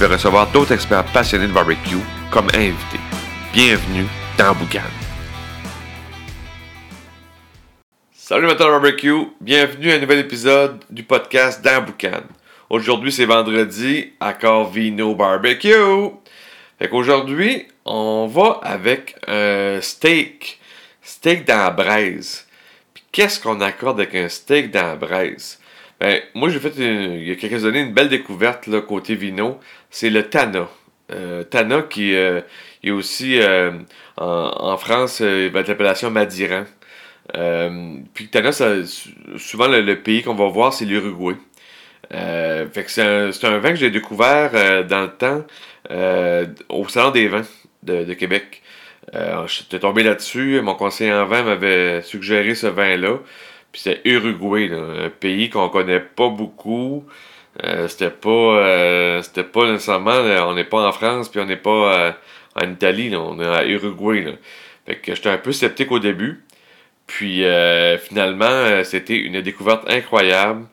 vais recevoir d'autres experts passionnés de barbecue comme invités. Bienvenue dans Boucan. Salut de barbecue, bienvenue à un nouvel épisode du podcast dans Boucan. Aujourd'hui c'est vendredi à Corvino Barbecue. Fait qu'aujourd'hui, on va avec un steak. Steak dans la braise. Qu'est-ce qu'on accorde avec un steak dans la braise? Ben, moi, j'ai fait il y a quelques années une belle découverte là, côté vino. C'est le Tana. Euh, Tana qui euh, est aussi euh, en, France, euh, va être l'appellation Madiran. puis Tana, souvent le, pays qu'on va voir, c'est l'Uruguay. fait que c'est un, vin que j'ai découvert dans le temps au Salon des vins de, Québec. J'étais tombé là-dessus. Mon conseiller en vin m'avait suggéré ce vin-là. Puis c'est Uruguay, un pays qu'on connaît pas beaucoup. Euh, c'était pas euh, c'était pas nécessairement on n'est pas en France puis on n'est pas euh, en Italie on est à Uruguay là. fait que j'étais un peu sceptique au début. Puis finalement c'était une découverte incroyable.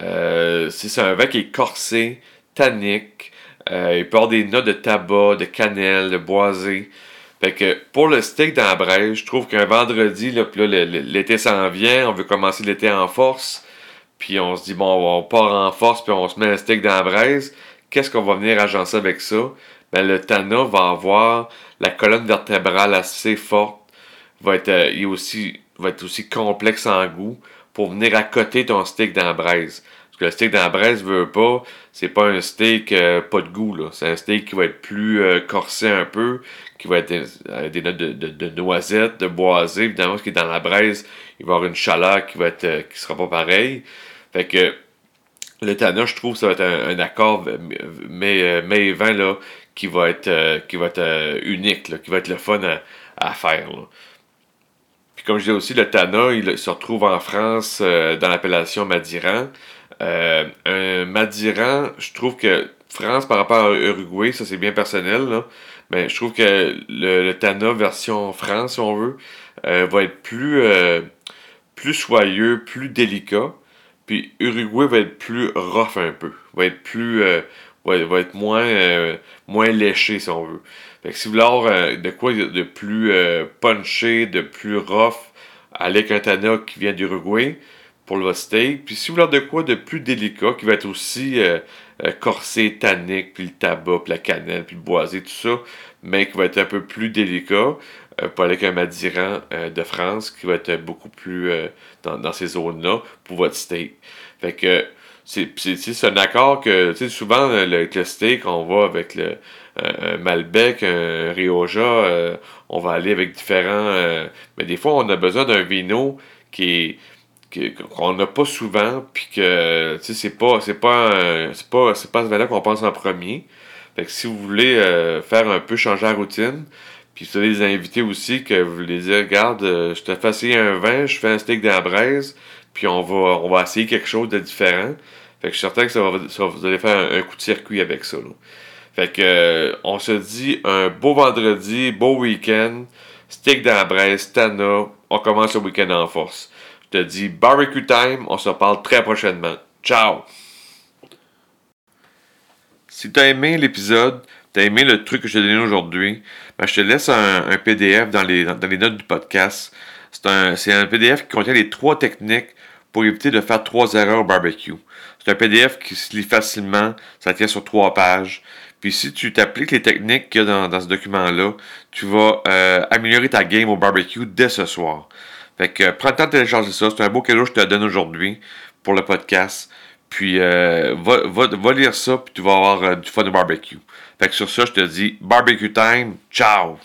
C'est un vin qui est corsé tannique. Il peut avoir des notes de tabac de cannelle de boisé pour le steak dans la braise, je trouve qu'un vendredi, là, l'été s'en vient, on veut commencer l'été en force, puis on se dit, bon, on part en force, puis on se met un steak dans la braise. Qu'est-ce qu'on va venir agencer avec ça? Ben, le Tana va avoir la colonne vertébrale assez forte, va être, euh, aussi, va être aussi complexe en goût pour venir accoter ton steak dans la braise. Parce que le steak dans la braise veut pas, c'est pas un steak euh, pas de goût, là. C'est un steak qui va être plus euh, corsé un peu, qui va être euh, des notes de, de, de, noisettes, de boisé. Évidemment, ce qui est dans la braise, il va y avoir une chaleur qui va être qui sera pas pareille. Fait que le Tana, je trouve, ça va être un, accord mais, mais vin là, qui va être qui va être unique, qui va être le fun à, faire. Puis comme je dis aussi, le Tana, il se retrouve en France dans l'appellation Madiran. Euh, un Madiran, je trouve que France par rapport à Uruguay, ça c'est bien personnel, là, mais je trouve que le, Tana version France, si on veut, euh, va être plus, euh, plus soyeux, plus délicat. Puis Uruguay va être plus rough un peu, va être plus, va, être moins, moins léché si on veut. Fait que si vous voulez avoir de quoi de plus punché, de plus rough, avec un Tana qui vient d'Uruguay, pour le steak. Puis si vous voulez de quoi de plus délicat, qui va être aussi euh, euh, corsé, tannique, puis le tabac, puis la cannelle, puis le boisé, tout ça, mais qui va être un peu plus délicat, euh, pour aller avec un Madiran de France, qui va être beaucoup plus dans, ces zones-là pour votre steak. Fait que c'est un accord que, souvent, le, le steak, on va avec le Malbec, un Rioja, on va aller avec différents... mais des fois, on a besoin d'un vino qui est qu'on n'a pas souvent, puis que c'est pas c'est pas c'est pas c'est pas ce vin qu'on pense en premier. Fait que si vous voulez euh, faire un peu changer la routine, puis vous allez les inviter aussi que vous les dire regarde, euh, je te fais essayer un vin, je fais un steak dans la braise, puis on va on va essayer quelque chose de différent. Fait que je suis certain que ça va, vous allez faire un, coup de circuit avec ça. Fait que euh, on se dit un beau vendredi, beau week-end, steak dans la braise, Tana, on commence le week-end en force te dis barbecue time. On se parle très prochainement. Ciao! Si tu as aimé l'épisode, tu as aimé le truc que je t'ai donné aujourd'hui, ben, je te laisse un, PDF dans les, dans les, notes du podcast. C'est un, un, PDF qui contient les trois techniques pour éviter de faire trois erreurs au barbecue. C'est un PDF qui se lit facilement, ça tient sur trois pages. Puis si tu t'appliques les techniques qu'il y a dans, ce document-là, tu vas euh, améliorer ta game au barbecue dès ce soir. Fait que prends le temps de télécharger ça. C'est un beau cadeau que je te donne aujourd'hui pour le podcast. Puis euh, va, va, va, lire ça, puis tu vas avoir euh, du fun de barbecue. Fait que sur ça, je te dis barbecue time. Ciao!